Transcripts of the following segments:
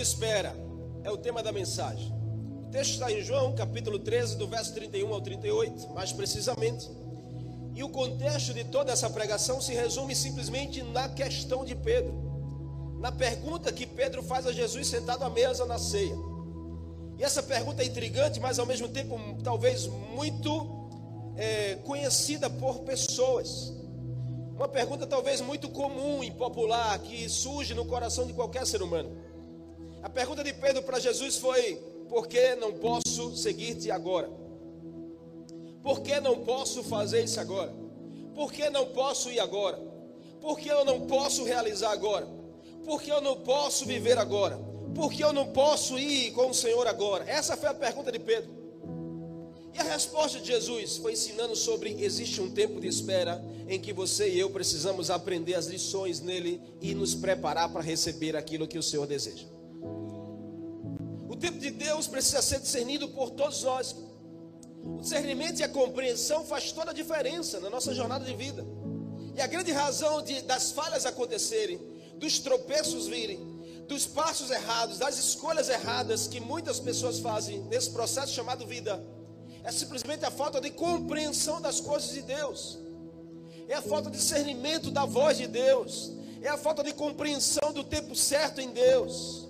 espera é o tema da mensagem. O texto está em João, capítulo 13, do verso 31 ao 38, mais precisamente. E o contexto de toda essa pregação se resume simplesmente na questão de Pedro, na pergunta que Pedro faz a Jesus sentado à mesa na ceia. E essa pergunta é intrigante, mas ao mesmo tempo talvez muito é, conhecida por pessoas. Uma pergunta talvez muito comum e popular que surge no coração de qualquer ser humano. A pergunta de Pedro para Jesus foi: Por que não posso seguir-te agora? Por que não posso fazer isso agora? Por que não posso ir agora? Por que eu não posso realizar agora? Por que eu não posso viver agora? Por que eu não posso ir com o Senhor agora? Essa foi a pergunta de Pedro. E a resposta de Jesus foi ensinando sobre existe um tempo de espera em que você e eu precisamos aprender as lições nele e nos preparar para receber aquilo que o Senhor deseja. Tempo de Deus precisa ser discernido por todos nós. O discernimento e a compreensão faz toda a diferença na nossa jornada de vida. E a grande razão de, das falhas acontecerem, dos tropeços virem, dos passos errados, das escolhas erradas que muitas pessoas fazem nesse processo chamado vida, é simplesmente a falta de compreensão das coisas de Deus, é a falta de discernimento da voz de Deus, é a falta de compreensão do tempo certo em Deus.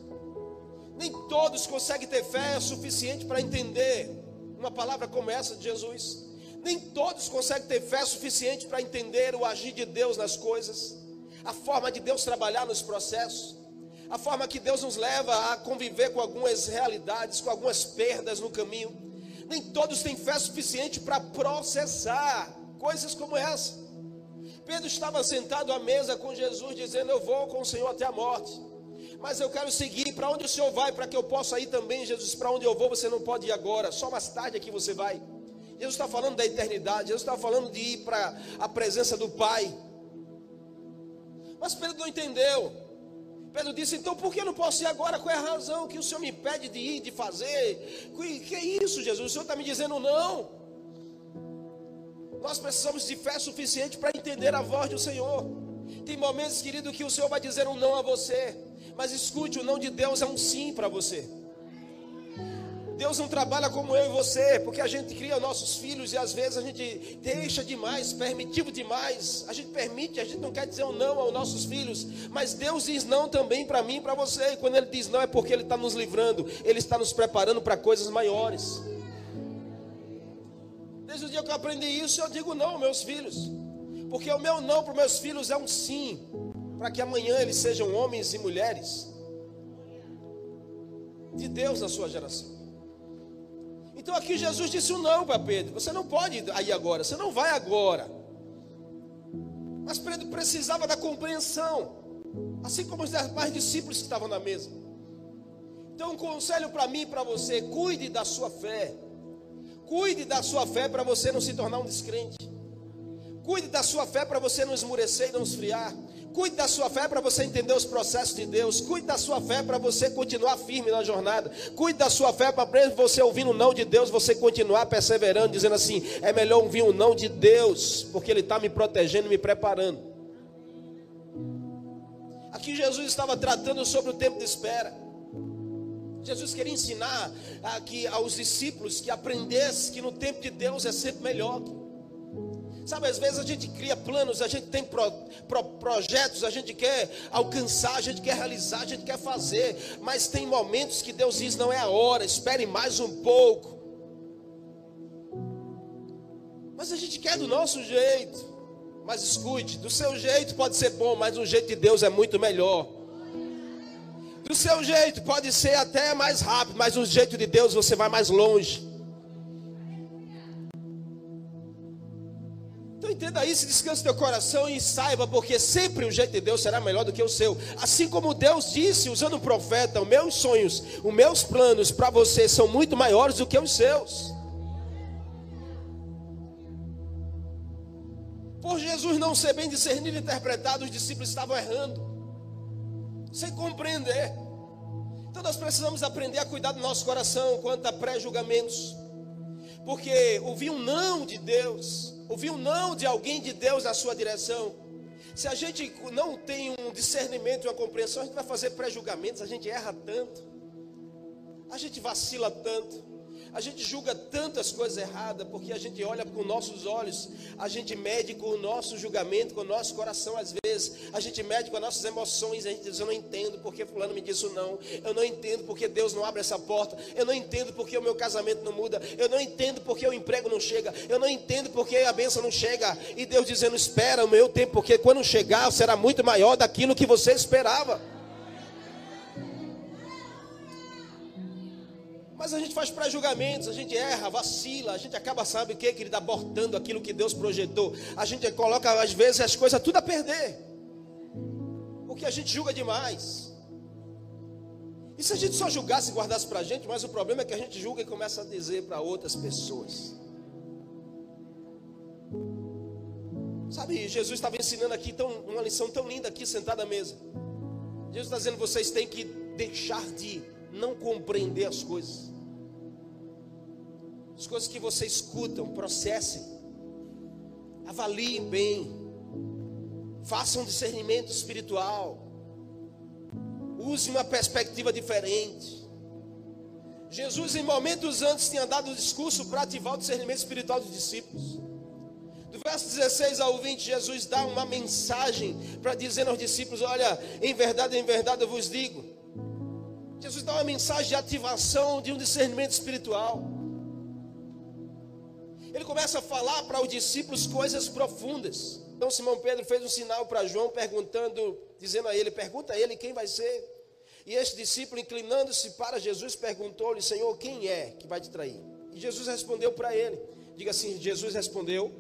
Nem todos conseguem ter fé suficiente para entender uma palavra como essa de Jesus. Nem todos conseguem ter fé suficiente para entender o agir de Deus nas coisas, a forma de Deus trabalhar nos processos, a forma que Deus nos leva a conviver com algumas realidades, com algumas perdas no caminho. Nem todos têm fé suficiente para processar coisas como essa. Pedro estava sentado à mesa com Jesus, dizendo: Eu vou com o Senhor até a morte mas eu quero seguir. Para onde o Senhor vai? Para que eu possa ir também, Jesus. Para onde eu vou, você não pode ir agora. Só mais tarde aqui você vai. Jesus está falando da eternidade. Jesus está falando de ir para a presença do Pai. Mas Pedro não entendeu. Pedro disse: Então por que eu não posso ir agora? Qual é a razão que o Senhor me pede de ir, de fazer? Que, que é isso, Jesus? O Senhor está me dizendo não. Nós precisamos de fé suficiente para entender a voz do Senhor. Tem momentos, querido, que o Senhor vai dizer um não a você. Mas escute, o não de Deus é um sim para você. Deus não trabalha como eu e você, porque a gente cria nossos filhos e às vezes a gente deixa demais, permitivo demais. A gente permite, a gente não quer dizer um não aos nossos filhos, mas Deus diz não também para mim e para você. E quando Ele diz não é porque Ele está nos livrando, Ele está nos preparando para coisas maiores. Desde o dia que eu aprendi isso, eu digo não aos meus filhos, porque o meu não para os meus filhos é um sim para que amanhã eles sejam homens e mulheres de Deus na sua geração. Então aqui Jesus disse um não para Pedro: você não pode ir agora, você não vai agora. Mas Pedro precisava da compreensão, assim como os demais discípulos que estavam na mesa. Então, um conselho para mim e para você: cuide da sua fé, cuide da sua fé para você não se tornar um descrente, cuide da sua fé para você não esmurecer e não esfriar. Cuide da sua fé para você entender os processos de Deus. Cuide da sua fé para você continuar firme na jornada. Cuide da sua fé para você ouvindo o não de Deus, você continuar perseverando, dizendo assim: é melhor ouvir o não de Deus, porque Ele está me protegendo e me preparando. Aqui Jesus estava tratando sobre o tempo de espera. Jesus queria ensinar aqui aos discípulos que aprendesse que no tempo de Deus é sempre melhor. Sabe, às vezes a gente cria planos, a gente tem pro, pro, projetos, a gente quer alcançar, a gente quer realizar, a gente quer fazer, mas tem momentos que Deus diz: não é a hora, espere mais um pouco. Mas a gente quer do nosso jeito. Mas escute, do seu jeito pode ser bom, mas o jeito de Deus é muito melhor. Do seu jeito pode ser até mais rápido, mas o jeito de Deus você vai mais longe. Entenda isso, descanse teu coração e saiba, porque sempre o jeito de Deus será melhor do que o seu. Assim como Deus disse, usando o profeta, os meus sonhos, os meus planos para você são muito maiores do que os seus. Por Jesus não ser bem discernido e interpretado, os discípulos estavam errando, sem compreender. Então nós precisamos aprender a cuidar do nosso coração quanto a pré-julgamentos, porque ouvir um não de Deus ouvir não de alguém de Deus na sua direção, Se a gente não tem um discernimento e uma compreensão, a gente vai fazer pré-julgamentos, a gente erra tanto, a gente vacila tanto. A gente julga tantas coisas erradas porque a gente olha com nossos olhos, a gente mede com o nosso julgamento, com o nosso coração às vezes, a gente mede com as nossas emoções, a gente diz: Eu não entendo porque Fulano me disse não, eu não entendo porque Deus não abre essa porta, eu não entendo porque o meu casamento não muda, eu não entendo porque o emprego não chega, eu não entendo porque a bênção não chega, e Deus dizendo: Espera o meu tempo, porque quando chegar será muito maior daquilo que você esperava. Mas a gente faz pré-julgamentos, a gente erra, vacila, a gente acaba, sabe o que? Que ele está abortando aquilo que Deus projetou. A gente coloca, às vezes, as coisas tudo a perder. Porque a gente julga demais. E se a gente só julgasse e guardasse para a gente, mas o problema é que a gente julga e começa a dizer para outras pessoas. Sabe, Jesus estava ensinando aqui tão, uma lição tão linda aqui sentado à mesa. Jesus está dizendo: vocês têm que deixar de não compreender as coisas. As coisas que você escutam, processem, avaliem bem, façam um discernimento espiritual, use uma perspectiva diferente. Jesus, em momentos antes, tinha dado o discurso para ativar o discernimento espiritual dos discípulos. Do verso 16 ao 20, Jesus dá uma mensagem para dizer aos discípulos: Olha, em verdade, em verdade eu vos digo. Jesus dá uma mensagem de ativação de um discernimento espiritual. Ele começa a falar para os discípulos coisas profundas. Então Simão Pedro fez um sinal para João, perguntando, dizendo a ele: pergunta a ele quem vai ser. E este discípulo, inclinando-se para Jesus, perguntou-lhe: Senhor, quem é que vai te trair? E Jesus respondeu para ele: Diga assim: Jesus respondeu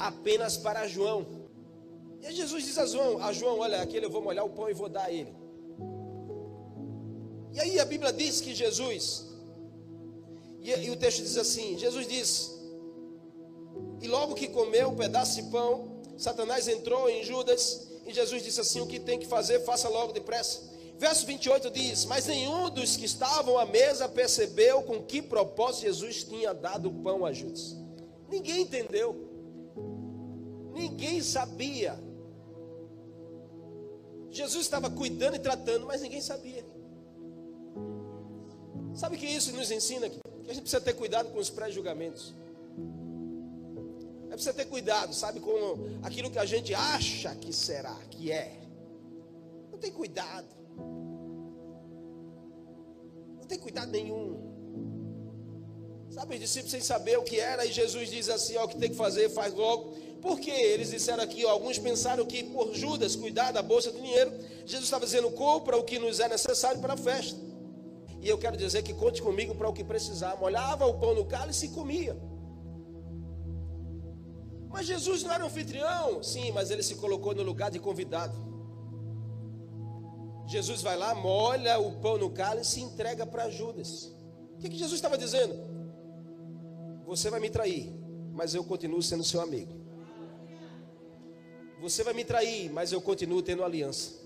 apenas para João. E Jesus diz a João: a João, olha, aquele eu vou molhar o pão e vou dar a ele. E aí a Bíblia diz que Jesus, e, e o texto diz assim: Jesus diz: e logo que comeu um pedaço de pão, Satanás entrou em Judas e Jesus disse assim: O que tem que fazer, faça logo depressa. Verso 28 diz: Mas nenhum dos que estavam à mesa percebeu com que propósito Jesus tinha dado o pão a Judas. Ninguém entendeu, ninguém sabia. Jesus estava cuidando e tratando, mas ninguém sabia. Sabe que isso nos ensina? Que a gente precisa ter cuidado com os pré-julgamentos. É preciso ter cuidado, sabe, com aquilo que a gente acha que será, que é. Não tem cuidado. Não tem cuidado nenhum. Sabe, os discípulos sem saber o que era, e Jesus diz assim: ó, o que tem que fazer, faz logo. Por quê? Eles disseram aqui, ó, alguns pensaram que por Judas cuidar da bolsa do dinheiro, Jesus estava dizendo: compra o que nos é necessário para a festa. E eu quero dizer que conte comigo para o que precisar. Molhava o pão no cálice e comia. Mas Jesus não era um anfitrião? Sim, mas ele se colocou no lugar de convidado. Jesus vai lá, molha o pão no cálice e entrega para Judas. O que, que Jesus estava dizendo? Você vai me trair, mas eu continuo sendo seu amigo. Você vai me trair, mas eu continuo tendo aliança.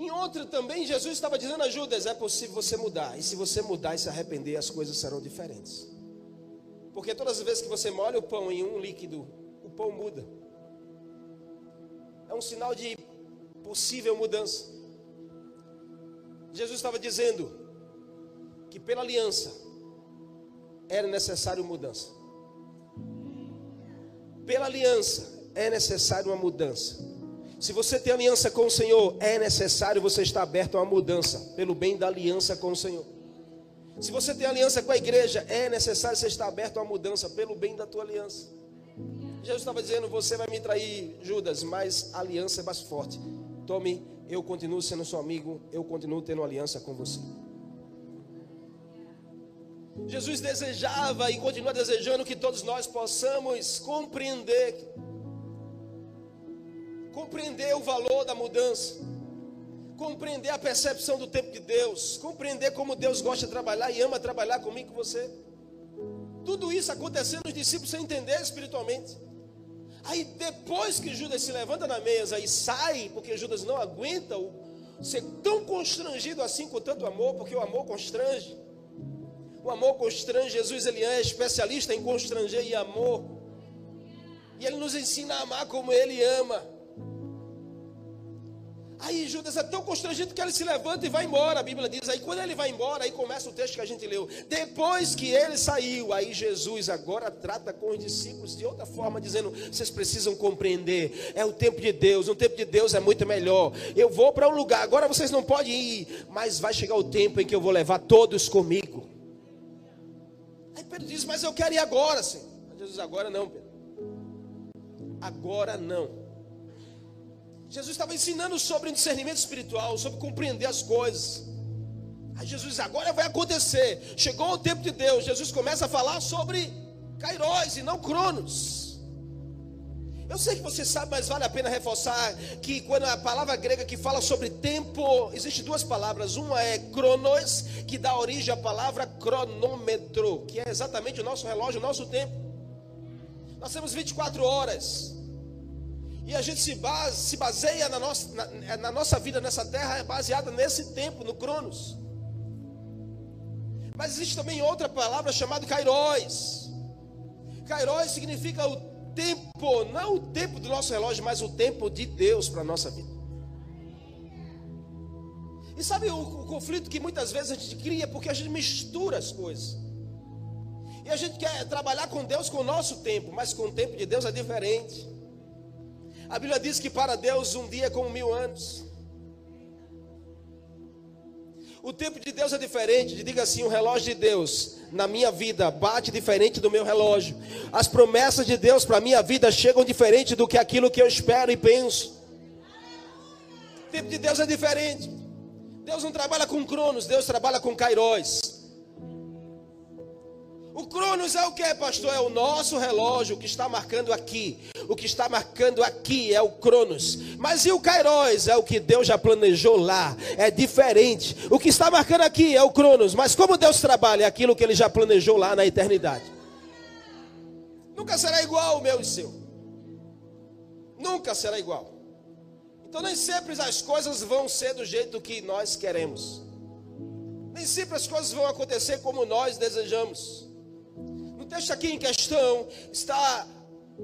Em outra também, Jesus estava dizendo a Judas: é possível você mudar, e se você mudar e se arrepender, as coisas serão diferentes. Porque todas as vezes que você molha o pão em um líquido, o pão muda. É um sinal de possível mudança. Jesus estava dizendo que pela aliança era necessário mudança. Pela aliança é necessário uma mudança. Se você tem aliança com o Senhor, é necessário você estar aberto a uma mudança, pelo bem da aliança com o Senhor. Se você tem aliança com a igreja, é necessário você estar aberto a uma mudança pelo bem da tua aliança. Jesus estava dizendo: Você vai me trair, Judas, mas a aliança é mais forte. Tome, eu continuo sendo seu amigo, eu continuo tendo aliança com você. Jesus desejava e continua desejando que todos nós possamos compreender, compreender o valor da mudança compreender a percepção do tempo de Deus, compreender como Deus gosta de trabalhar e ama trabalhar comigo e com você. Tudo isso acontecendo, os discípulos sem entender espiritualmente. Aí depois que Judas se levanta na mesa e sai, porque Judas não aguenta ser tão constrangido assim com tanto amor, porque o amor constrange. O amor constrange, Jesus ele é especialista em constranger e amor. E ele nos ensina a amar como ele ama. Aí Judas é tão constrangido que ele se levanta e vai embora. A Bíblia diz aí, quando ele vai embora, aí começa o texto que a gente leu. Depois que ele saiu, aí Jesus agora trata com os discípulos de outra forma, dizendo: vocês precisam compreender, é o tempo de Deus, o tempo de Deus é muito melhor. Eu vou para um lugar, agora vocês não podem ir, mas vai chegar o tempo em que eu vou levar todos comigo. Aí Pedro diz: Mas eu quero ir agora, Senhor. Jesus, agora não, Pedro. Agora não. Jesus estava ensinando sobre discernimento espiritual, sobre compreender as coisas. Aí Jesus, agora vai acontecer. Chegou o tempo de Deus. Jesus começa a falar sobre Kairos e não Cronos. Eu sei que você sabe, mas vale a pena reforçar que quando a palavra grega que fala sobre tempo, existe duas palavras. Uma é cronos, que dá origem à palavra cronômetro, que é exatamente o nosso relógio, o nosso tempo. Nós temos 24 horas. E a gente se, base, se baseia na nossa, na, na nossa vida nessa terra, é baseada nesse tempo, no Cronos. Mas existe também outra palavra chamada Kairos. Kairos significa o tempo, não o tempo do nosso relógio, mas o tempo de Deus para a nossa vida. E sabe o, o, conflito que muitas vezes a gente cria porque a gente mistura as coisas. E a gente quer trabalhar com Deus com o nosso tempo, mas com o tempo de Deus é diferente. A Bíblia diz que para Deus um dia é como mil anos. O tempo de Deus é diferente. Diga assim: o relógio de Deus na minha vida bate diferente do meu relógio. As promessas de Deus para a minha vida chegam diferente do que aquilo que eu espero e penso. O tempo de Deus é diferente. Deus não trabalha com cronos, Deus trabalha com kairóis. O Cronos é o que, pastor? É o nosso relógio, que está marcando aqui. O que está marcando aqui é o Cronos. Mas e o Kairos? É o que Deus já planejou lá. É diferente. O que está marcando aqui é o Cronos. Mas como Deus trabalha? É aquilo que Ele já planejou lá na eternidade. Nunca será igual o meu e seu. Nunca será igual. Então nem sempre as coisas vão ser do jeito que nós queremos. Nem sempre as coisas vão acontecer como nós desejamos texto aqui em questão está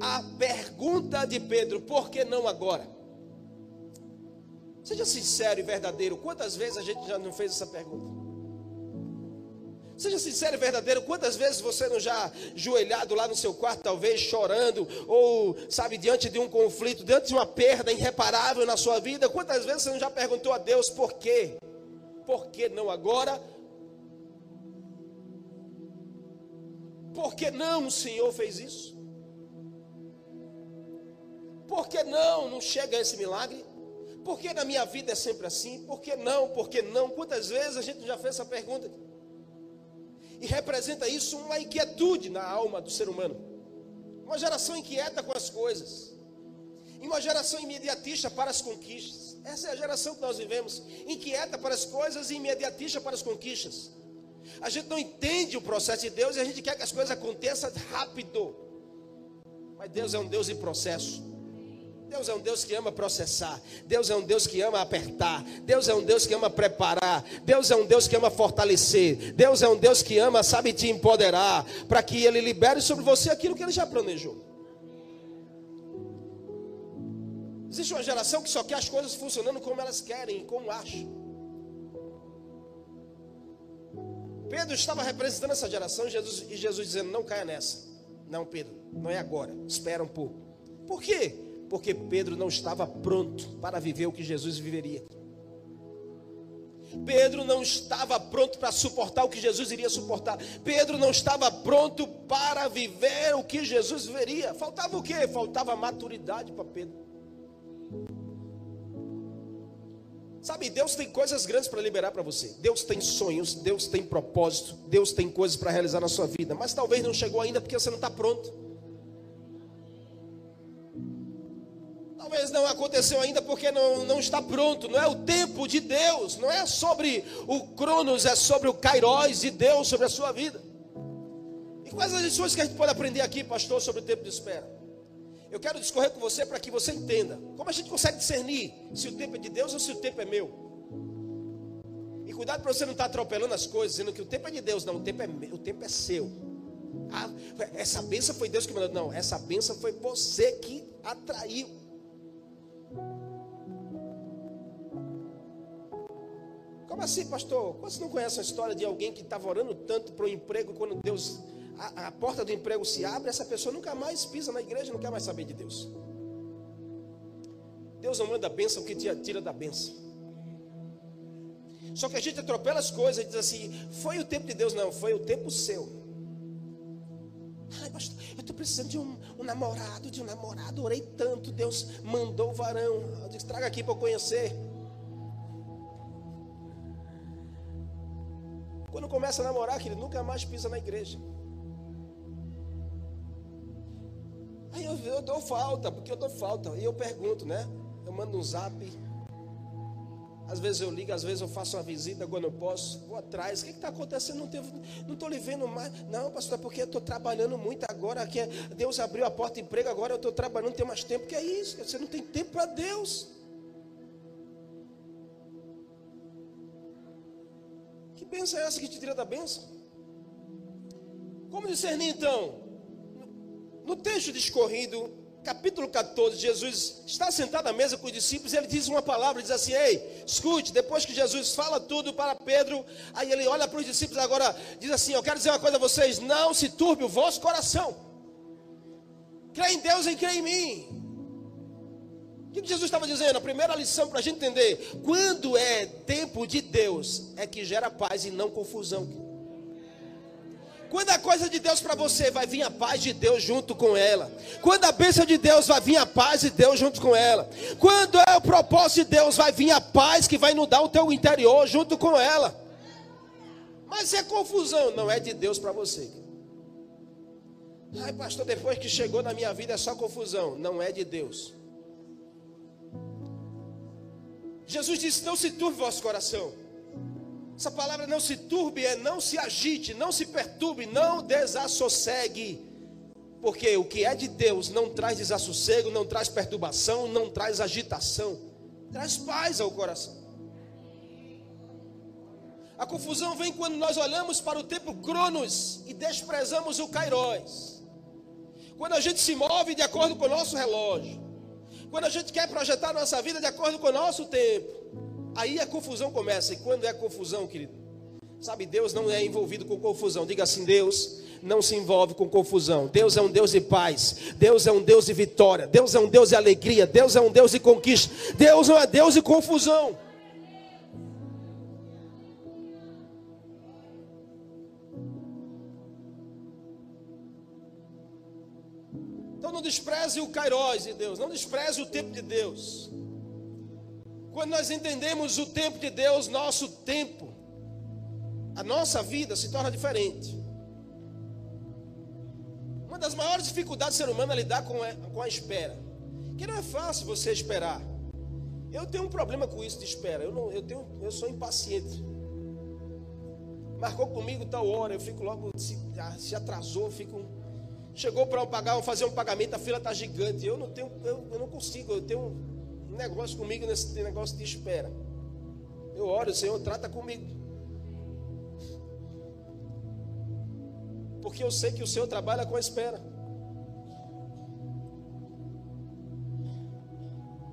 a pergunta de Pedro: por que não agora? Seja sincero e verdadeiro, quantas vezes a gente já não fez essa pergunta? Seja sincero e verdadeiro, quantas vezes você não já joelhado lá no seu quarto, talvez chorando, ou sabe, diante de um conflito, diante de uma perda irreparável na sua vida, quantas vezes você não já perguntou a Deus por quê? Por que não agora? Por que não o Senhor fez isso? Por que não não chega esse milagre? Por que na minha vida é sempre assim? Por que não? Por que não? Quantas vezes a gente já fez essa pergunta? E representa isso uma inquietude na alma do ser humano. Uma geração inquieta com as coisas. E uma geração imediatista para as conquistas. Essa é a geração que nós vivemos. Inquieta para as coisas e imediatista para as conquistas. A gente não entende o processo de Deus e a gente quer que as coisas aconteçam rápido. Mas Deus é um Deus em processo. Deus é um Deus que ama processar. Deus é um Deus que ama apertar. Deus é um Deus que ama preparar. Deus é um Deus que ama fortalecer. Deus é um Deus que ama, sabe, te empoderar. Para que Ele libere sobre você aquilo que Ele já planejou. Existe uma geração que só quer as coisas funcionando como elas querem, como acham. Pedro estava representando essa geração Jesus, e Jesus dizendo: Não caia nessa. Não, Pedro, não é agora. Espera um pouco. Por quê? Porque Pedro não estava pronto para viver o que Jesus viveria. Pedro não estava pronto para suportar o que Jesus iria suportar. Pedro não estava pronto para viver o que Jesus viveria. Faltava o quê? Faltava maturidade para Pedro. Sabe, Deus tem coisas grandes para liberar para você. Deus tem sonhos, Deus tem propósito, Deus tem coisas para realizar na sua vida. Mas talvez não chegou ainda porque você não está pronto. Talvez não aconteceu ainda porque não, não está pronto. Não é o tempo de Deus. Não é sobre o Cronos, é sobre o Kairos de Deus sobre a sua vida. E quais as lições que a gente pode aprender aqui, pastor, sobre o tempo de espera? Eu quero discorrer com você para que você entenda como a gente consegue discernir se o tempo é de Deus ou se o tempo é meu. E cuidado para você não estar atropelando as coisas, dizendo que o tempo é de Deus, não, o tempo é, meu, o tempo é seu. Ah, essa benção foi Deus que mandou. Não, essa benção foi você que atraiu. Como assim, pastor? Você não conhece a história de alguém que estava orando tanto para o emprego quando Deus, a, a, porta do emprego se abre, essa pessoa nunca mais pisa na igreja, não quer mais saber de Deus. Deus não manda bênção que te tira da bênção. Só que a gente atropela as coisas e diz assim: foi o tempo de Deus, não, foi o tempo seu. Ai, pastor, eu estou precisando de um, um, namorado, de um namorado, orei tanto, Deus mandou o varão. Eu disse, traga aqui para eu conhecer. Quando começa a namorar, ele nunca mais pisa na igreja. Aí eu, eu dou falta, porque eu dou falta. E eu pergunto, né? Eu mando um zap. Às vezes eu ligo, às vezes eu faço uma visita quando eu posso. Vou atrás. O que está acontecendo? Não estou lhe vendo mais. Não, pastor, é porque eu estou trabalhando muito agora. Que Deus abriu a porta de emprego, agora eu estou trabalhando, não tenho mais tempo. Que é isso? Você não tem tempo para Deus. Benção é essa que te tira da benção? Como discernir então? No texto discorrido, capítulo 14, Jesus está sentado à mesa com os discípulos e ele diz uma palavra, diz assim: Ei, escute, depois que Jesus fala tudo para Pedro, aí ele olha para os discípulos agora, diz assim: Eu quero dizer uma coisa a vocês, não se turbe o vosso coração. Crê em Deus e crê em mim. Que Jesus estava dizendo? A primeira lição para a gente entender: quando é tempo de Deus, é que gera paz e não confusão. Quando a coisa de Deus para você, vai vir a paz de Deus junto com ela. Quando a bênção de Deus, vai vir a paz de Deus junto com ela. Quando é o propósito de Deus, vai vir a paz que vai inundar o teu interior junto com ela. Mas é confusão, não é de Deus para você. Ai, pastor, depois que chegou na minha vida é só confusão. Não é de Deus. Jesus disse: Não se turbe vosso coração. Essa palavra não se turbe é não se agite, não se perturbe, não desassossegue. Porque o que é de Deus não traz desassossego, não traz perturbação, não traz agitação, traz paz ao coração. A confusão vem quando nós olhamos para o tempo Cronos e desprezamos o Kairos. Quando a gente se move de acordo com o nosso relógio. Quando a gente quer projetar nossa vida de acordo com o nosso tempo, aí a confusão começa. E quando é confusão, querido? Sabe, Deus não é envolvido com confusão. Diga assim: Deus não se envolve com confusão. Deus é um Deus de paz. Deus é um Deus de vitória. Deus é um Deus de alegria. Deus é um Deus de conquista. Deus não é Deus de confusão. Despreze o Kairos de Deus, não despreze o tempo de Deus. Quando nós entendemos o tempo de Deus, nosso tempo, a nossa vida se torna diferente. Uma das maiores dificuldades do ser humano é lidar com a, com a espera. Que não é fácil você esperar. Eu tenho um problema com isso de espera. Eu, não, eu, tenho, eu sou impaciente. Marcou comigo tal hora, eu fico logo, se, se atrasou, fico Chegou para pagar, fazer um pagamento, a fila está gigante. Eu não tenho, eu, eu, não consigo, eu tenho um negócio comigo nesse negócio de espera. Eu oro, Senhor, trata comigo. Porque eu sei que o Senhor trabalha com a espera.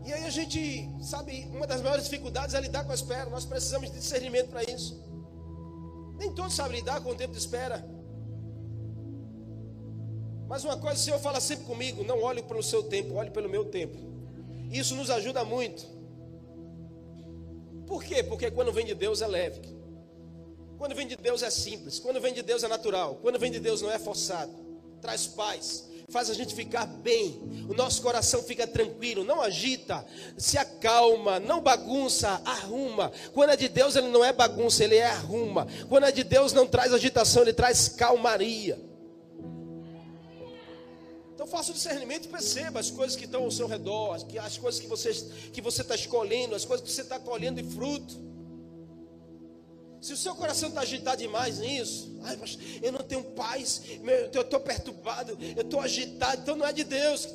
E aí a gente, sabe, uma das maiores dificuldades é lidar com a espera. Nós precisamos de discernimento para isso. Nem todos sabem lidar com o tempo de espera. Mas uma coisa o Senhor fala sempre comigo: não olhe pelo seu tempo, olhe pelo meu tempo. Isso nos ajuda muito. Por quê? Porque quando vem de Deus é leve. Quando vem de Deus é simples. Quando vem de Deus é natural. Quando vem de Deus não é forçado. Traz paz. Faz a gente ficar bem. O nosso coração fica tranquilo. Não agita. Se acalma. Não bagunça. Arruma. Quando é de Deus, ele não é bagunça. Ele é arruma. Quando é de Deus, não traz agitação. Ele traz calmaria. Então faça o discernimento e perceba as coisas que estão ao seu redor, as coisas que você que você está escolhendo, as coisas que você está colhendo de fruto. Se o seu coração está agitado demais nisso, ai, mas eu não tenho paz, eu estou perturbado, eu estou agitado, então não é de Deus.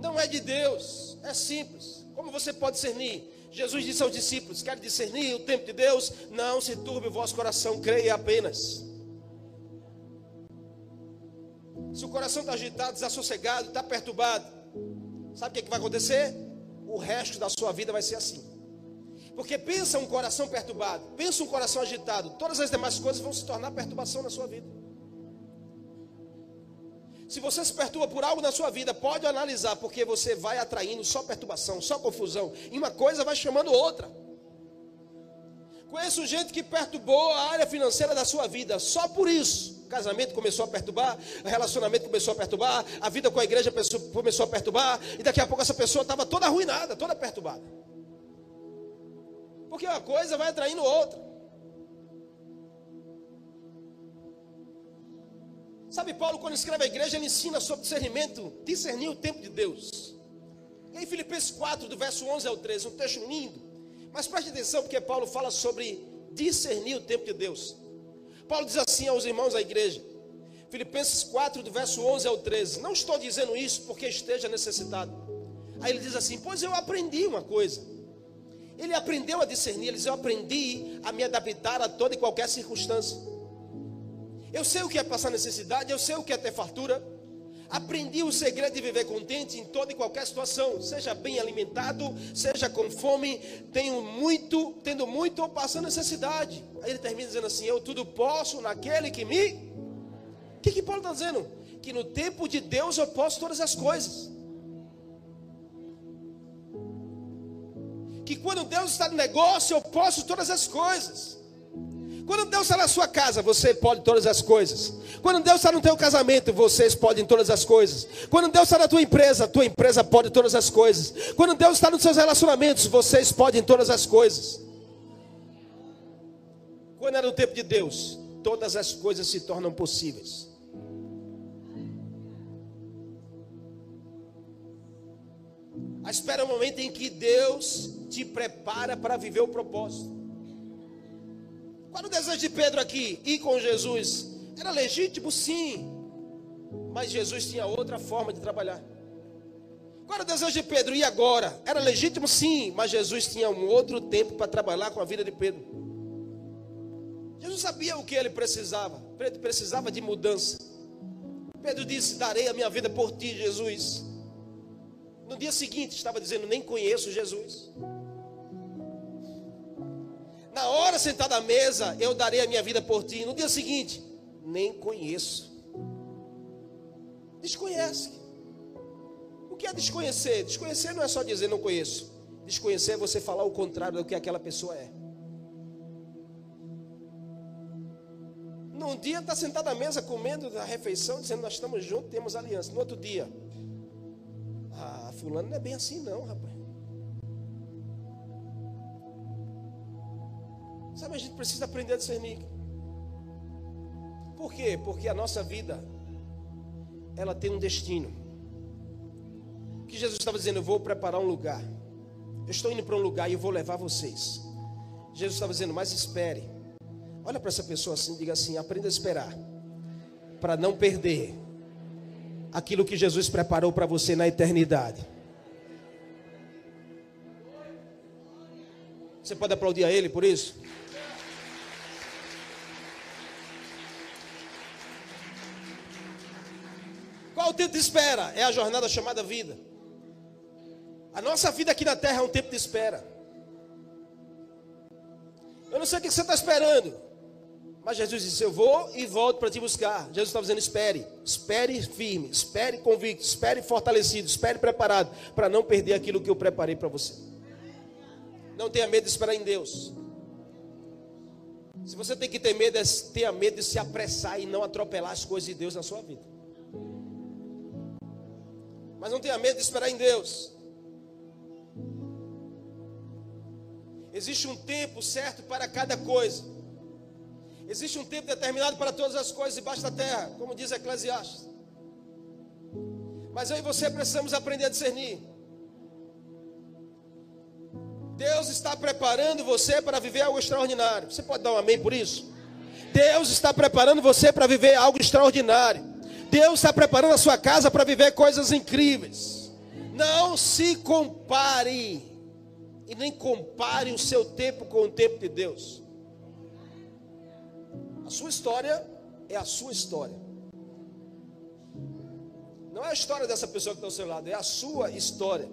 Não é de Deus, é simples. Como você pode discernir? Jesus disse aos discípulos: Quer discernir o tempo de Deus? Não se turbe o vosso coração, creia apenas. Se o coração está agitado, desassossegado, está perturbado, sabe o que, é que vai acontecer? O resto da sua vida vai ser assim. Porque pensa um coração perturbado, pensa um coração agitado, todas as demais coisas vão se tornar perturbação na sua vida. Se você se perturba por algo na sua vida, pode analisar, porque você vai atraindo só perturbação, só confusão, e uma coisa vai chamando outra. Conheço gente que perturbou a área financeira da sua vida, só por isso. O casamento começou a perturbar, o relacionamento começou a perturbar, a vida com a igreja começou a perturbar, e daqui a pouco essa pessoa estava toda arruinada, toda perturbada. Porque uma coisa vai atraindo outra. Sabe, Paulo, quando escreve a igreja, ele ensina sobre discernimento, discernir o tempo de Deus. E aí, Filipenses 4, do verso 11 ao 13, um texto lindo. Mas preste atenção, porque Paulo fala sobre discernir o tempo de Deus. Paulo diz assim aos irmãos da igreja, Filipenses 4, do verso 11 ao 13: Não estou dizendo isso porque esteja necessitado. Aí ele diz assim: Pois eu aprendi uma coisa. Ele aprendeu a discernir, ele diz: Eu aprendi a me adaptar a toda e qualquer circunstância. Eu sei o que é passar necessidade, eu sei o que é ter fartura. Aprendi o segredo de viver contente em toda e qualquer situação, seja bem alimentado, seja com fome, tenho muito, tendo muito ou passando necessidade. Aí ele termina dizendo assim: Eu tudo posso naquele que me. O que, que Paulo está dizendo? Que no tempo de Deus eu posso todas as coisas. Que quando Deus está no negócio eu posso todas as coisas. Quando Deus está na sua casa, você pode todas as coisas. Quando Deus está no teu casamento, vocês podem todas as coisas. Quando Deus está na tua empresa, tua empresa pode todas as coisas. Quando Deus está nos seus relacionamentos, vocês podem todas as coisas. Quando é no tempo de Deus, todas as coisas se tornam possíveis. Espera o momento em que Deus te prepara para viver o propósito. Qual o desejo de Pedro aqui? Ir com Jesus. Era legítimo, sim. Mas Jesus tinha outra forma de trabalhar. Qual era o desejo de Pedro? E agora? Era legítimo, sim. Mas Jesus tinha um outro tempo para trabalhar com a vida de Pedro. Jesus sabia o que ele precisava. Pedro precisava de mudança. Pedro disse: Darei a minha vida por ti, Jesus. No dia seguinte, estava dizendo: Nem conheço Jesus. Na hora sentada à mesa, eu darei a minha vida por ti. No dia seguinte, nem conheço. Desconhece. O que é desconhecer? Desconhecer não é só dizer não conheço. Desconhecer é você falar o contrário do que aquela pessoa é. Num dia está sentado à mesa comendo a refeição, dizendo nós estamos juntos, temos aliança. No outro dia, ah, fulano não é bem assim não, rapaz. Sabe, a gente precisa aprender a discernir. Por quê? Porque a nossa vida, ela tem um destino. Que Jesus estava dizendo: Eu vou preparar um lugar. Eu estou indo para um lugar e eu vou levar vocês. Jesus estava dizendo: Mas espere. Olha para essa pessoa assim, diga assim: Aprenda a esperar. Para não perder aquilo que Jesus preparou para você na eternidade. Você pode aplaudir a Ele por isso? Tempo de espera? É a jornada chamada vida. A nossa vida aqui na terra é um tempo de espera. Eu não sei o que você está esperando. Mas Jesus disse: Eu vou e volto para te buscar. Jesus está dizendo: Espere, espere firme, espere convicto, espere fortalecido, espere preparado, para não perder aquilo que eu preparei para você. Não tenha medo de esperar em Deus. Se você tem que ter medo, é tenha medo de se apressar e não atropelar as coisas de Deus na sua vida. Mas não tenha medo de esperar em Deus. Existe um tempo certo para cada coisa. Existe um tempo determinado para todas as coisas debaixo da terra, como diz Eclesiastes. Mas eu e você precisamos aprender a discernir. Deus está preparando você para viver algo extraordinário. Você pode dar um amém por isso? Deus está preparando você para viver algo extraordinário. Deus está preparando a sua casa para viver coisas incríveis. Não se compare. E nem compare o seu tempo com o tempo de Deus. A sua história é a sua história. Não é a história dessa pessoa que está ao seu lado, é a sua história.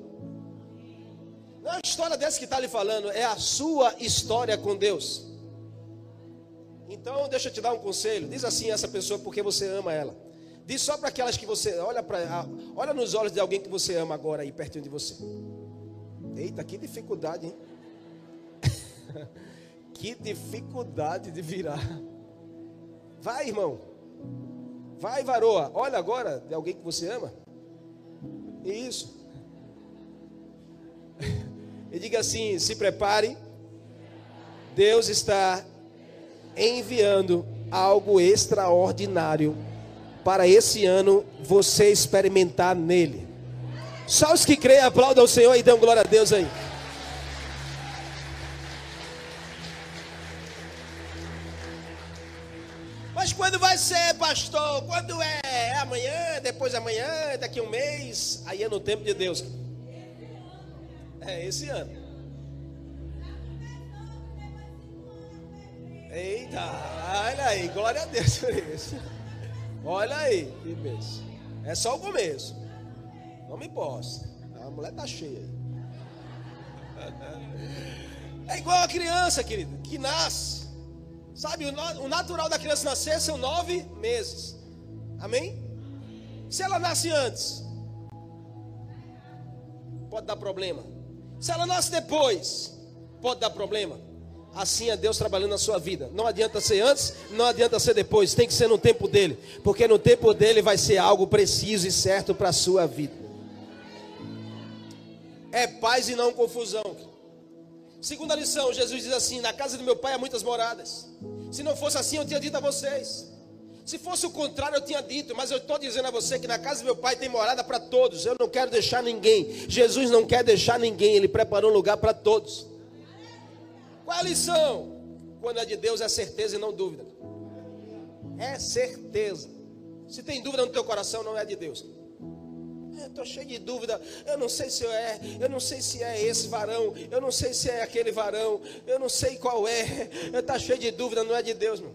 Não é a história dessa que está lhe falando, é a sua história com Deus. Então, deixa eu te dar um conselho. Diz assim essa pessoa porque você ama ela. Diz só para aquelas que você olha para olha nos olhos de alguém que você ama agora aí pertinho de você. Eita, que dificuldade, hein? que dificuldade de virar. Vai, irmão. Vai, varoa. Olha agora de alguém que você ama. Isso. E diga assim: se prepare. Deus está enviando algo extraordinário para esse ano você experimentar nele. Só os que creem aplaudam o Senhor e dão glória a Deus aí. Mas quando vai ser, pastor? Quando é? é amanhã, depois de amanhã, daqui um mês? Aí é no tempo de Deus. É esse ano. Eita, olha aí, glória a Deus por isso. Olha aí, que beijo. É só o começo. Não me posso. A mulher tá cheia. É igual a criança, querido, que nasce. Sabe, o natural da criança nascer são nove meses. Amém? Se ela nasce antes, pode dar problema. Se ela nasce depois, pode dar problema. Assim é Deus trabalhando na sua vida. Não adianta ser antes, não adianta ser depois. Tem que ser no tempo dele. Porque no tempo dele vai ser algo preciso e certo para a sua vida. É paz e não confusão. Segunda lição, Jesus diz assim: Na casa do meu pai há muitas moradas. Se não fosse assim, eu tinha dito a vocês. Se fosse o contrário, eu tinha dito, mas eu estou dizendo a você que na casa do meu pai tem morada para todos. Eu não quero deixar ninguém. Jesus não quer deixar ninguém, ele preparou um lugar para todos. Qual a lição? Quando é de Deus é certeza e não dúvida. É certeza. Se tem dúvida no teu coração, não é de Deus. Estou cheio de dúvida. Eu não sei se é, eu não sei se é esse varão, eu não sei se é aquele varão, eu não sei qual é. Está cheio de dúvida, não é de Deus, meu.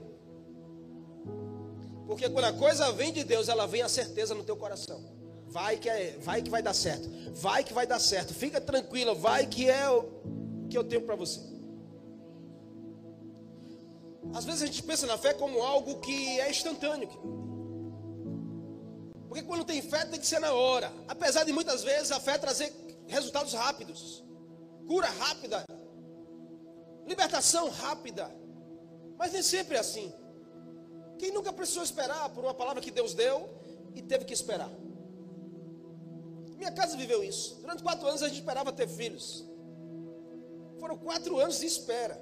Porque quando a coisa vem de Deus, ela vem a certeza no teu coração. Vai que é, vai que vai dar certo. Vai que vai dar certo. Fica tranquila, vai que é o que eu tenho para você. Às vezes a gente pensa na fé como algo que é instantâneo. Porque quando tem fé tem que ser na hora. Apesar de muitas vezes a fé trazer resultados rápidos. Cura rápida. Libertação rápida. Mas nem sempre é assim. Quem nunca precisou esperar por uma palavra que Deus deu e teve que esperar? Minha casa viveu isso. Durante quatro anos a gente esperava ter filhos. Foram quatro anos de espera.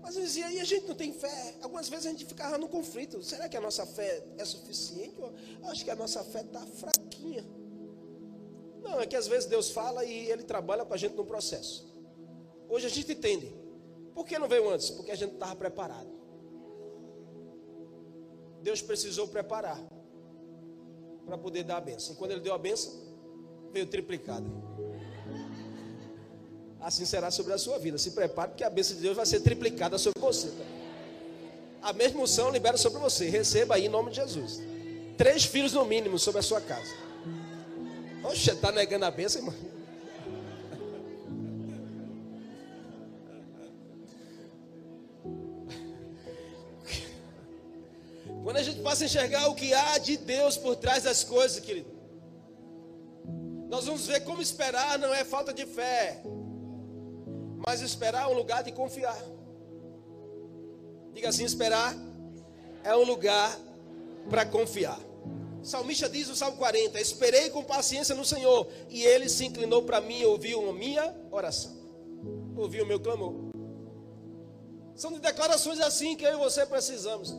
Mas eu dizia, e a gente não tem fé? Algumas vezes a gente ficava no conflito. Será que a nossa fé é suficiente? Eu acho que a nossa fé está fraquinha. Não, é que às vezes Deus fala e Ele trabalha com a gente no processo. Hoje a gente entende. Por que não veio antes? Porque a gente estava preparado. Deus precisou preparar para poder dar a benção. E quando Ele deu a benção, veio triplicada assim será sobre a sua vida. Se prepare, porque a bênção de Deus vai ser triplicada sobre você. A mesma unção libera sobre você. Receba aí em nome de Jesus. Três filhos no mínimo sobre a sua casa. Oxe, está negando a bênção, irmão? Quando a gente passa a enxergar o que há de Deus por trás das coisas, querido, nós vamos ver como esperar não é falta de fé, mas esperar é um lugar de confiar. Diga assim: esperar é um lugar para confiar. Salmista diz no Salmo 40: Esperei com paciência no Senhor, e ele se inclinou para mim e ouviu a minha oração, ouviu o meu clamor. São de declarações assim que eu e você precisamos.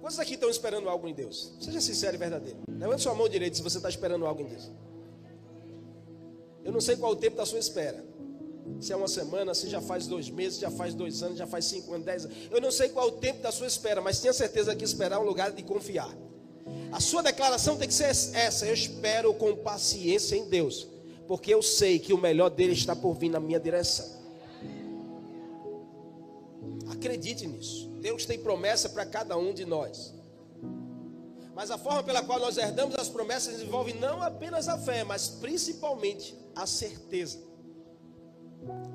Quantos aqui estão esperando algo em Deus? Seja sincero e verdadeiro. Levante sua mão direita se você está esperando algo em Deus. Eu não sei qual o tempo da sua espera se é uma semana, se já faz dois meses, já faz dois anos, já faz cinco anos, dez anos. Eu não sei qual é o tempo da sua espera, mas tenha certeza que esperar é um lugar de confiar. A sua declaração tem que ser essa: eu espero com paciência em Deus, porque eu sei que o melhor dele está por vir na minha direção. Acredite nisso. Deus tem promessa para cada um de nós. Mas a forma pela qual nós herdamos as promessas envolve não apenas a fé, mas principalmente a certeza.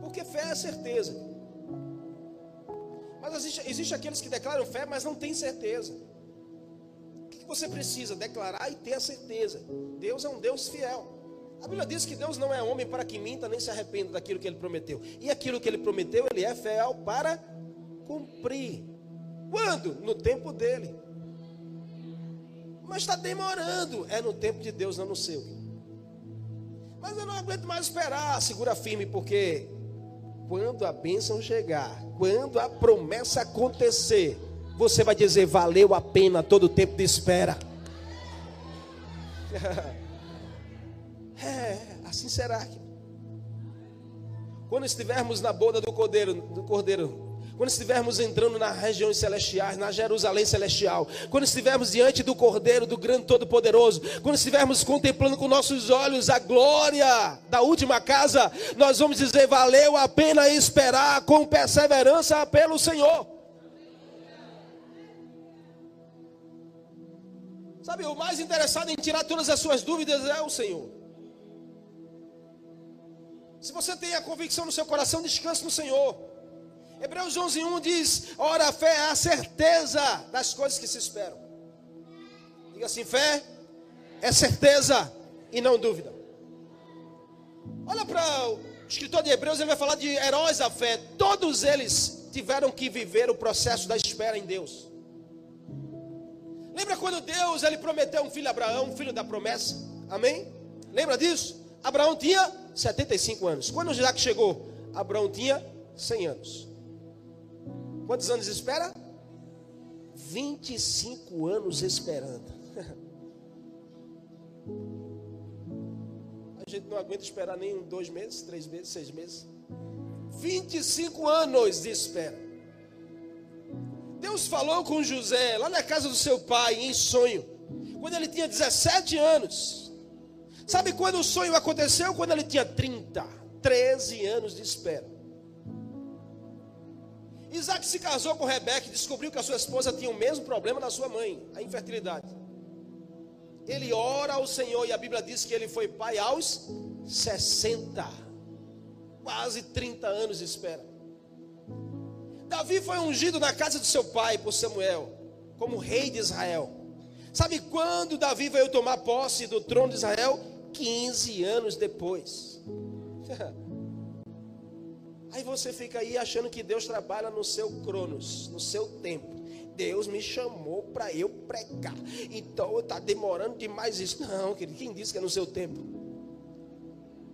Porque fé é certeza. Mas existe, existe aqueles que declaram fé, mas não têm certeza. O que você precisa? Declarar e ter a certeza. Deus é um Deus fiel. A Bíblia diz que Deus não é homem para que minta, nem se arrependa daquilo que ele prometeu. E aquilo que ele prometeu, ele é fiel para cumprir. Quando? No tempo dele. Mas está demorando. É no tempo de Deus, não no seu. Mas eu não aguento mais esperar. Segura firme, porque quando a bênção chegar, quando a promessa acontecer, você vai dizer: valeu a pena todo o tempo de espera. é, assim será. Quando estivermos na boda do cordeiro, do cordeiro quando estivermos entrando nas regiões celestiais, na Jerusalém celestial, quando estivermos diante do Cordeiro, do Grande Todo-Poderoso, quando estivermos contemplando com nossos olhos a glória da última casa, nós vamos dizer: valeu a pena esperar com perseverança pelo Senhor. Sabe, o mais interessado em tirar todas as suas dúvidas é o Senhor. Se você tem a convicção no seu coração, descanse no Senhor. Hebreus 11:1 diz: "Ora, a fé é a certeza das coisas que se esperam". Diga assim: fé é certeza e não dúvida. Olha para o escritor de Hebreus, ele vai falar de heróis da fé. Todos eles tiveram que viver o processo da espera em Deus. Lembra quando Deus ele prometeu um filho a Abraão, um filho da promessa? Amém? Lembra disso? Abraão tinha 75 anos. Quando Isaac chegou, Abraão tinha 100 anos. Quantos anos espera? 25 anos esperando. A gente não aguenta esperar nem dois meses, três meses, seis meses. 25 anos de espera. Deus falou com José lá na casa do seu pai, em sonho, quando ele tinha 17 anos. Sabe quando o sonho aconteceu? Quando ele tinha 30, 13 anos de espera. Isaac se casou com Rebeca e descobriu que a sua esposa tinha o mesmo problema da sua mãe, a infertilidade. Ele ora ao Senhor e a Bíblia diz que ele foi pai aos 60, quase 30 anos de espera. Davi foi ungido na casa do seu pai por Samuel, como rei de Israel. Sabe quando Davi veio tomar posse do trono de Israel? 15 anos depois. Aí você fica aí achando que Deus trabalha no seu cronos, no seu tempo. Deus me chamou para eu pregar. Então está demorando demais isso. Não, querido, quem disse que é no seu tempo?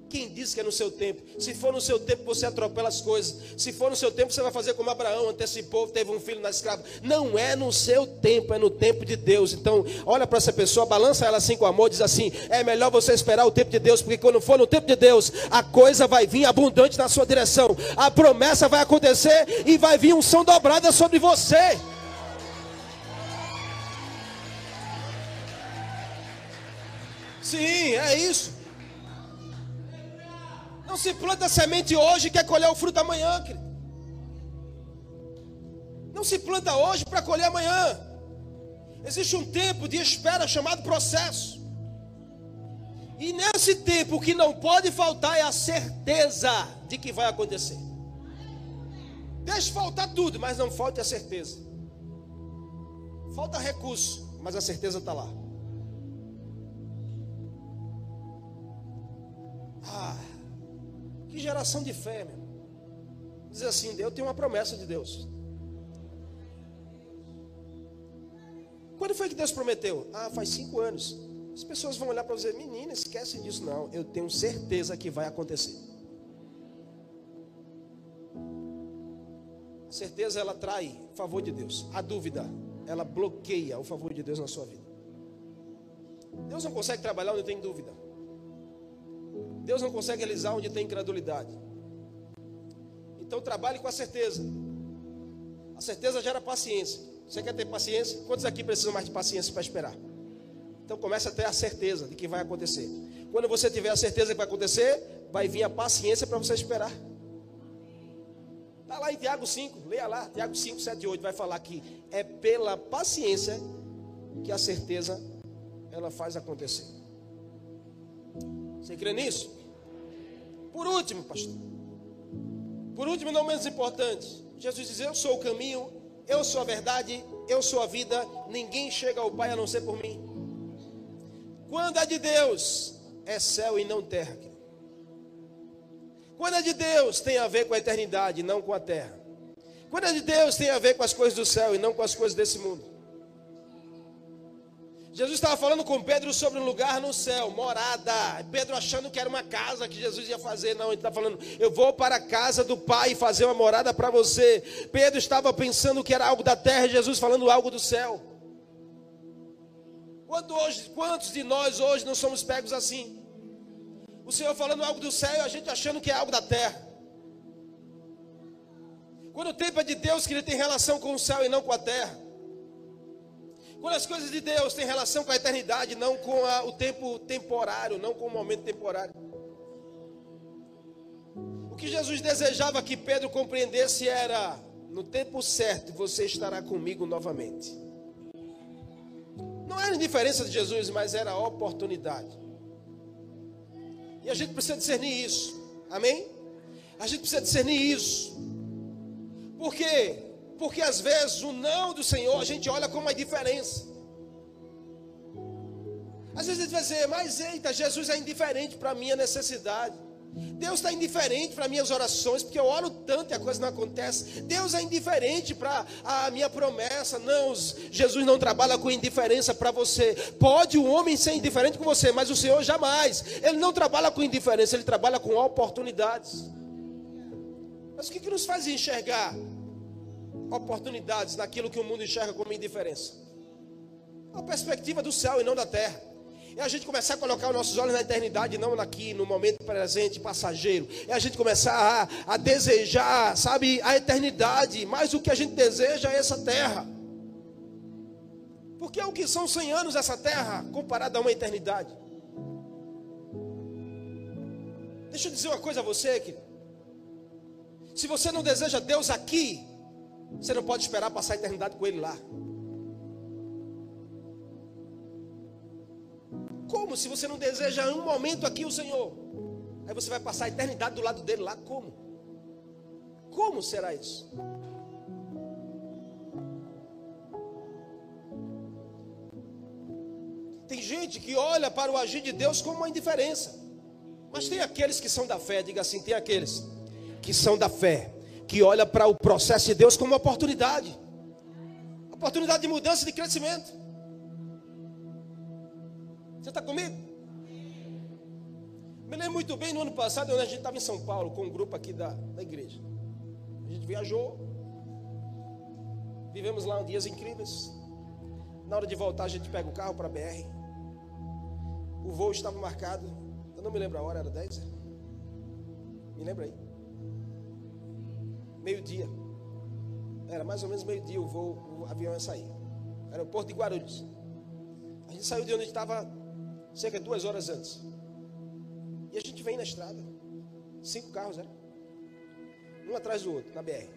Quem disse que é no seu tempo? Se for no seu tempo, você atropela as coisas. Se for no seu tempo, você vai fazer como Abraão, antecipou, teve um filho na escrava. Não é no seu tempo, é no tempo de Deus. Então, olha para essa pessoa, balança ela assim com amor, diz assim: é melhor você esperar o tempo de Deus, porque quando for no tempo de Deus, a coisa vai vir abundante na sua direção. A promessa vai acontecer e vai vir um som dobrada sobre você. Sim, é isso. Não se planta semente hoje e quer colher o fruto amanhã, querido. Não se planta hoje para colher amanhã. Existe um tempo de espera chamado processo. E nesse tempo o que não pode faltar é a certeza de que vai acontecer. Deixe faltar tudo, mas não falte a certeza. Falta recurso, mas a certeza está lá. Ah. Que geração de fé, meu. Diz assim, eu tenho uma promessa de Deus. Quando foi que Deus prometeu? Ah, faz cinco anos. As pessoas vão olhar para você, menina, esquece disso. Não, eu tenho certeza que vai acontecer. A certeza ela trai o favor de Deus. A dúvida, ela bloqueia o favor de Deus na sua vida. Deus não consegue trabalhar onde tem dúvida. Deus não consegue realizar onde tem incredulidade. Então trabalhe com a certeza. A certeza gera paciência. Você quer ter paciência? Quantos aqui precisam mais de paciência para esperar? Então comece a ter a certeza de que vai acontecer. Quando você tiver a certeza que vai acontecer, vai vir a paciência para você esperar. Está lá em Tiago 5, leia lá, Tiago 5, 7 e 8, vai falar que é pela paciência que a certeza ela faz acontecer. Você crê nisso? Por último, pastor. Por último, não menos importante, Jesus diz: Eu sou o caminho, eu sou a verdade, eu sou a vida, ninguém chega ao Pai a não ser por mim. Quando é de Deus, é céu e não terra. Quando é de Deus, tem a ver com a eternidade, não com a terra. Quando é de Deus, tem a ver com as coisas do céu e não com as coisas desse mundo. Jesus estava falando com Pedro sobre um lugar no céu, morada. Pedro achando que era uma casa que Jesus ia fazer. Não, ele está falando, eu vou para a casa do Pai fazer uma morada para você. Pedro estava pensando que era algo da terra, Jesus falando algo do céu. Quando hoje, quantos de nós hoje não somos pegos assim? O Senhor falando algo do céu e a gente achando que é algo da terra. Quando o tempo é de Deus, que ele tem relação com o céu e não com a terra. Quando as coisas de Deus têm relação com a eternidade, não com a, o tempo temporário, não com o momento temporário. O que Jesus desejava que Pedro compreendesse era: no tempo certo você estará comigo novamente. Não era indiferença de Jesus, mas era a oportunidade. E a gente precisa discernir isso. Amém? A gente precisa discernir isso. Por quê? Porque às vezes o não do Senhor a gente olha como uma diferença. Às vezes a gente vai dizer, mas eita, Jesus é indiferente para a minha necessidade. Deus está indiferente para minhas orações, porque eu oro tanto e a coisa não acontece. Deus é indiferente para a minha promessa. Não, Jesus não trabalha com indiferença para você. Pode o homem ser indiferente com você, mas o Senhor jamais. Ele não trabalha com indiferença, ele trabalha com oportunidades. Mas o que, que nos faz enxergar oportunidades naquilo que o mundo enxerga como indiferença. A perspectiva do céu e não da terra. É a gente começar a colocar os nossos olhos na eternidade, não aqui, no momento presente, passageiro. É a gente começar a, a desejar, sabe, a eternidade. Mais do que a gente deseja é essa terra. Porque é o que são 100 anos essa terra, comparada a uma eternidade. Deixa eu dizer uma coisa a você, que se você não deseja Deus aqui, você não pode esperar passar a eternidade com Ele lá. Como? Se você não deseja um momento aqui o Senhor, aí você vai passar a eternidade do lado dele lá. Como? Como será isso? Tem gente que olha para o agir de Deus como uma indiferença. Mas tem aqueles que são da fé, diga assim: tem aqueles que são da fé que olha para o processo de Deus como uma oportunidade oportunidade de mudança, de crescimento. Você está comigo? Me lembro muito bem no ano passado, a gente estava em São Paulo, com um grupo aqui da, da igreja. A gente viajou, vivemos lá dias incríveis. Na hora de voltar, a gente pega o carro para a BR. O voo estava marcado, eu não me lembro a hora, era 10? Me lembra aí? Meio-dia. Era mais ou menos meio-dia o voo, o avião ia sair. Aeroporto de Guarulhos. A gente saiu de onde estava cerca de duas horas antes. E a gente vem na estrada. Cinco carros, era? Um atrás do outro, na BR.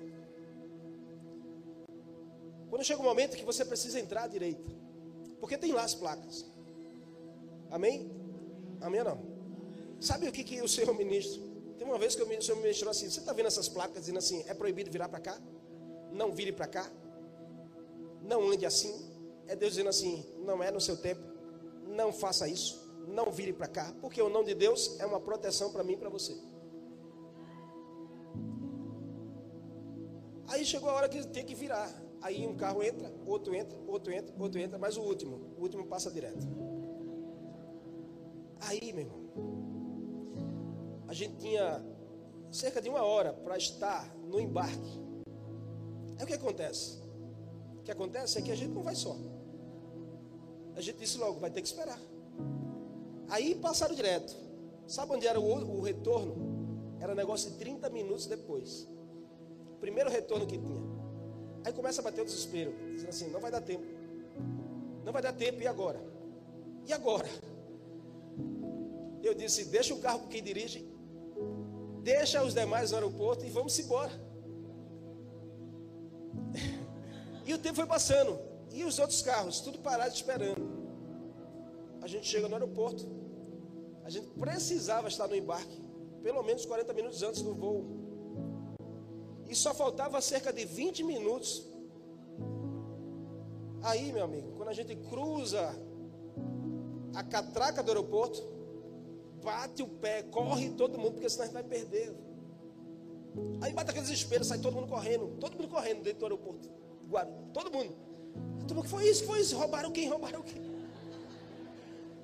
Quando chega o um momento que você precisa entrar à direita. Porque tem lá as placas. Amém? Amém ou não? Sabe o que, que o Senhor ministro tem uma vez que o Senhor me mencionou assim: Você está vendo essas placas dizendo assim, é proibido virar para cá? Não vire para cá? Não ande assim? É Deus dizendo assim: Não é no seu tempo, não faça isso, não vire para cá, porque o não de Deus é uma proteção para mim e para você. Aí chegou a hora que tem que virar. Aí um carro entra, outro entra, outro entra, outro entra, mas o último, o último passa direto. Aí, meu irmão, a gente tinha cerca de uma hora para estar no embarque. Aí o que acontece? O que acontece é que a gente não vai só. A gente disse logo, vai ter que esperar. Aí passaram direto. Sabe onde era o, o retorno? Era negócio de 30 minutos depois. Primeiro retorno que tinha. Aí começa a bater o desespero. Dizendo assim, não vai dar tempo. Não vai dar tempo, e agora? E agora? Eu disse, deixa o carro que dirige Deixa os demais no aeroporto e vamos embora. E o tempo foi passando. E os outros carros, tudo parado esperando. A gente chega no aeroporto. A gente precisava estar no embarque, pelo menos 40 minutos antes do voo. E só faltava cerca de 20 minutos. Aí, meu amigo, quando a gente cruza a catraca do aeroporto, bate o pé, corre todo mundo, porque senão a gente vai perder. Aí bate aquele desespero, sai todo mundo correndo, todo mundo correndo dentro do aeroporto. Todo mundo. O que foi isso? foi isso? Roubaram quem? Roubaram quem?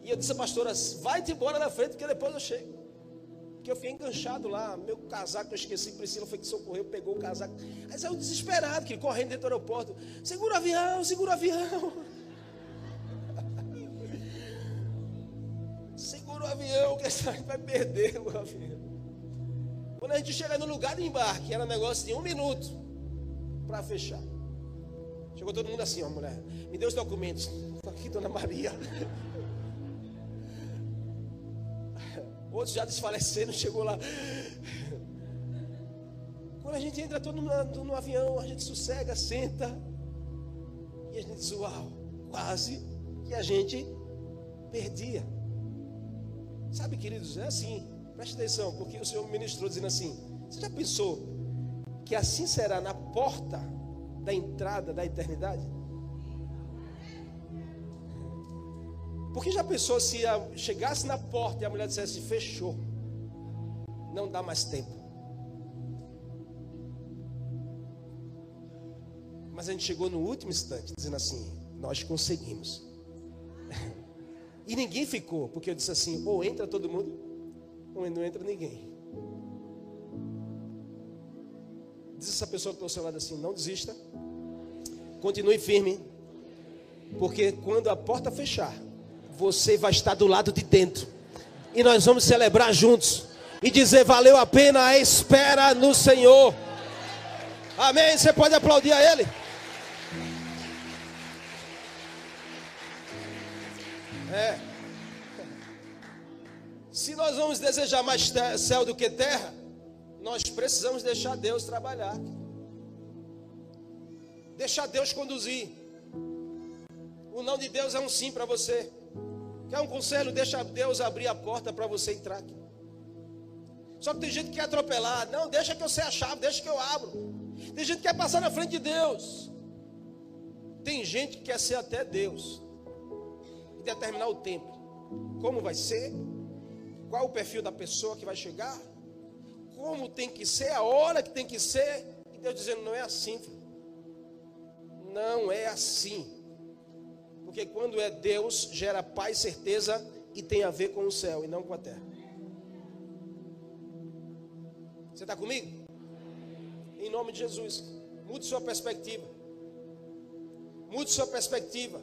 E eu disse a pastora, vai-te embora na frente, porque depois eu chego. Porque eu fiquei enganchado lá, meu casaco, eu esqueci, Priscila foi que socorreu, pegou o casaco. Aí saiu desesperado, que correndo dentro do aeroporto. Segura o avião, segura o avião. Avião, que a gente vai perder o avião. Quando a gente chega no lugar do embarque, era negócio de um minuto para fechar. Chegou todo mundo assim, ó, mulher. Me deu os documentos. Estou aqui, dona Maria. Outros já desfaleceram, chegou lá. Quando a gente entra todo no, no avião, a gente sossega, senta. E a gente diz, uau, quase que a gente perdia. Sabe, queridos, é assim. Preste atenção, porque o Senhor ministrou dizendo assim: Você já pensou que assim será na porta da entrada da eternidade? Porque já pensou se chegasse na porta e a mulher dissesse: Fechou, não dá mais tempo. Mas a gente chegou no último instante, dizendo assim: Nós conseguimos. E ninguém ficou, porque eu disse assim: ou entra todo mundo, ou não entra ninguém. Diz essa pessoa que está ao seu lado assim: não desista, continue firme, porque quando a porta fechar, você vai estar do lado de dentro, e nós vamos celebrar juntos e dizer: valeu a pena a espera no Senhor. Amém? Você pode aplaudir a Ele? É. Se nós vamos desejar mais céu do que terra, nós precisamos deixar Deus trabalhar. Deixar Deus conduzir. O não de Deus é um sim para você. Quer um conselho? Deixa Deus abrir a porta para você entrar aqui. Só que tem gente que quer atropelar. Não, deixa que eu sei a chave, deixa que eu abro. Tem gente que quer passar na frente de Deus. Tem gente que quer ser até Deus. E determinar o tempo. Como vai ser? Qual o perfil da pessoa que vai chegar? Como tem que ser, a hora que tem que ser. E Deus dizendo: não é assim, filho. Não é assim. Porque quando é Deus, gera paz, certeza e tem a ver com o céu e não com a terra. Você está comigo? Em nome de Jesus, mude sua perspectiva. Mude sua perspectiva.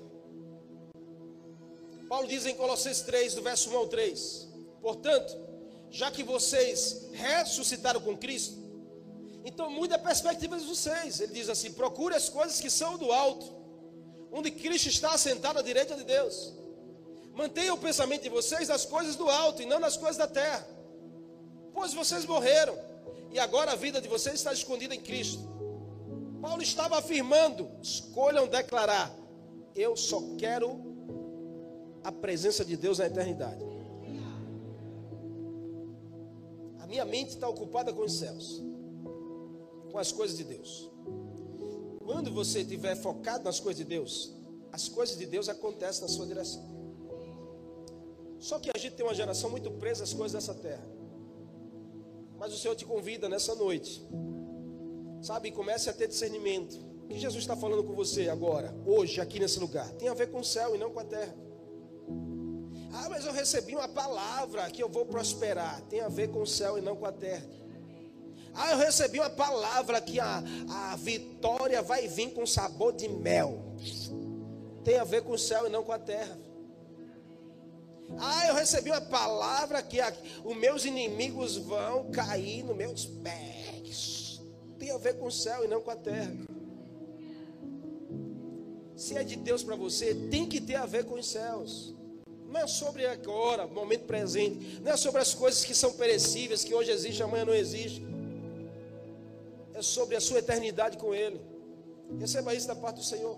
Paulo diz em Colossenses 3, do verso 1 ao 3: Portanto, já que vocês ressuscitaram com Cristo, então mude a perspectiva de vocês. Ele diz assim: procure as coisas que são do alto, onde Cristo está assentado à direita de Deus. Mantenha o pensamento de vocês nas coisas do alto e não nas coisas da terra. Pois vocês morreram e agora a vida de vocês está escondida em Cristo. Paulo estava afirmando: escolham declarar, eu só quero a presença de Deus na eternidade. A minha mente está ocupada com os céus, com as coisas de Deus. Quando você estiver focado nas coisas de Deus, as coisas de Deus acontecem na sua direção. Só que a gente tem uma geração muito presa às coisas dessa terra. Mas o Senhor te convida nessa noite, sabe? Comece a ter discernimento. O que Jesus está falando com você agora, hoje, aqui nesse lugar, tem a ver com o céu e não com a terra. Ah, mas eu recebi uma palavra que eu vou prosperar. Tem a ver com o céu e não com a terra. Ah, eu recebi uma palavra que a, a vitória vai vir com sabor de mel. Tem a ver com o céu e não com a terra. Ah, eu recebi uma palavra que a, os meus inimigos vão cair nos meus pés. Tem a ver com o céu e não com a terra. Se é de Deus para você, tem que ter a ver com os céus. Não é sobre agora, momento presente. Não é sobre as coisas que são perecíveis, que hoje existe, amanhã não existe. É sobre a sua eternidade com Ele. Receba isso da parte do Senhor.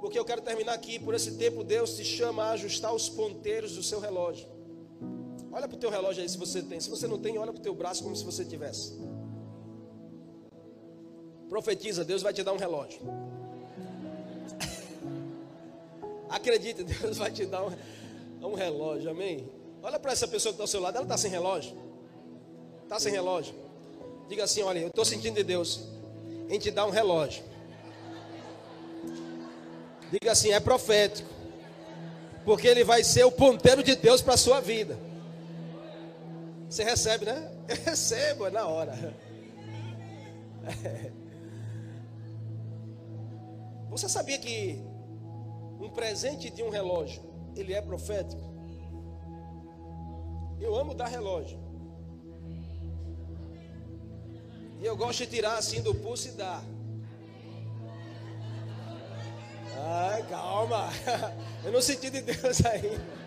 Porque eu quero terminar aqui. Por esse tempo, Deus te chama a ajustar os ponteiros do seu relógio. Olha para o teu relógio aí se você tem. Se você não tem, olha para o teu braço como se você tivesse. Profetiza, Deus vai te dar um relógio. Acredite, Deus vai te dar um, um relógio, amém? Olha para essa pessoa que está ao seu lado, ela está sem relógio? Está sem relógio? Diga assim: olha, eu estou sentindo de Deus em te dar um relógio. Diga assim: é profético, porque ele vai ser o ponteiro de Deus para a sua vida. Você recebe, né? Eu recebo, é na hora. Você sabia que um presente de um relógio, ele é profético? Eu amo dar relógio. E eu gosto de tirar assim do pulso e dar. Ai, calma. Eu não senti de Deus ainda.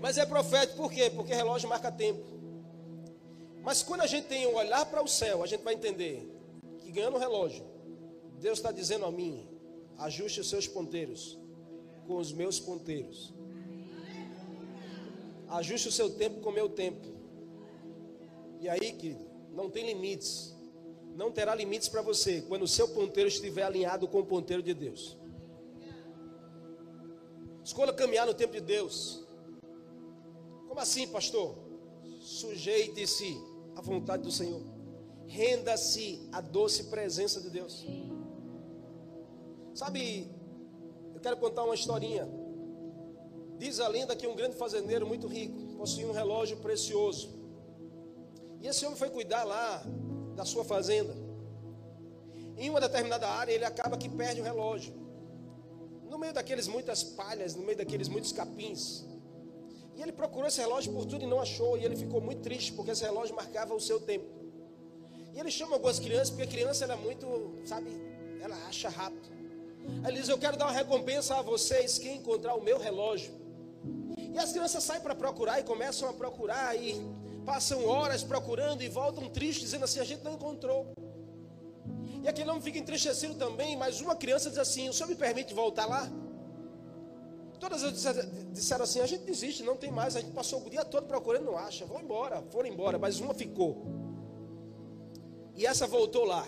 Mas é profético, por quê? Porque relógio marca tempo. Mas quando a gente tem um olhar para o céu, a gente vai entender que ganhando o relógio, Deus está dizendo a mim: ajuste os seus ponteiros com os meus ponteiros. Ajuste o seu tempo com o meu tempo. E aí, querido, não tem limites. Não terá limites para você quando o seu ponteiro estiver alinhado com o ponteiro de Deus. Escolha caminhar no tempo de Deus. Como assim, pastor? Sujeite-se à vontade do Senhor. Renda-se à doce presença de Deus. Sabe, eu quero contar uma historinha. Diz a lenda que um grande fazendeiro muito rico possuía um relógio precioso. E esse homem foi cuidar lá da sua fazenda. Em uma determinada área, ele acaba que perde o relógio. No meio daqueles muitas palhas, no meio daqueles muitos capins. E ele procurou esse relógio por tudo e não achou. E ele ficou muito triste, porque esse relógio marcava o seu tempo. E ele chama algumas crianças, porque a criança era muito, sabe, ela acha rápido. Ele diz: Eu quero dar uma recompensa a vocês que encontrar o meu relógio. E as crianças saem para procurar e começam a procurar e passam horas procurando e voltam tristes, dizendo assim: A gente não encontrou. E aquele homem fica entristecido também, mas uma criança diz assim: O senhor me permite voltar lá? Todas elas disseram assim: A gente desiste, não tem mais. A gente passou o dia todo procurando, não acha. Vão embora, foram embora, mas uma ficou. E essa voltou lá.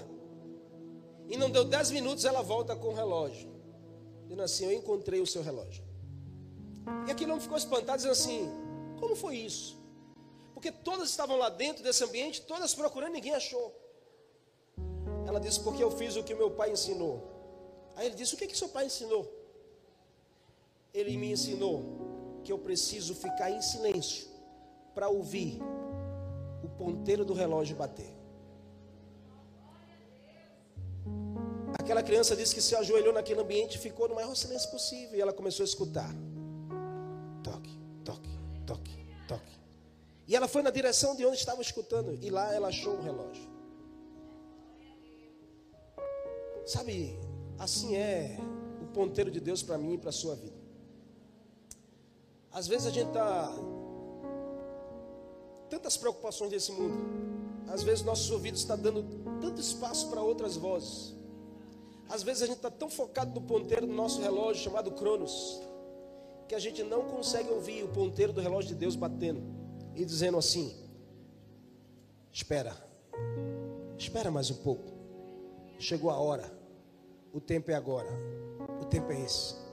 E não deu dez minutos, ela volta com o relógio. Dizendo assim: Eu encontrei o seu relógio. E aquele homem ficou espantado, dizendo assim: Como foi isso? Porque todas estavam lá dentro desse ambiente, todas procurando, ninguém achou. Ela disse: Porque eu fiz o que meu pai ensinou. Aí ele disse: O que, que seu pai ensinou? Ele me ensinou que eu preciso ficar em silêncio para ouvir o ponteiro do relógio bater. Aquela criança disse que se ajoelhou naquele ambiente e ficou no maior silêncio possível. E ela começou a escutar. Toque, toque, toque, toque. E ela foi na direção de onde estava escutando. E lá ela achou um relógio. Sabe, assim é o ponteiro de Deus para mim e para a sua vida. Às vezes a gente está. Tantas preocupações desse mundo. Às vezes nossos ouvidos estão dando tanto espaço para outras vozes. Às vezes a gente está tão focado no ponteiro do nosso relógio chamado Cronos, que a gente não consegue ouvir o ponteiro do relógio de Deus batendo e dizendo assim: Espera, espera mais um pouco. Chegou a hora, o tempo é agora, o tempo é esse.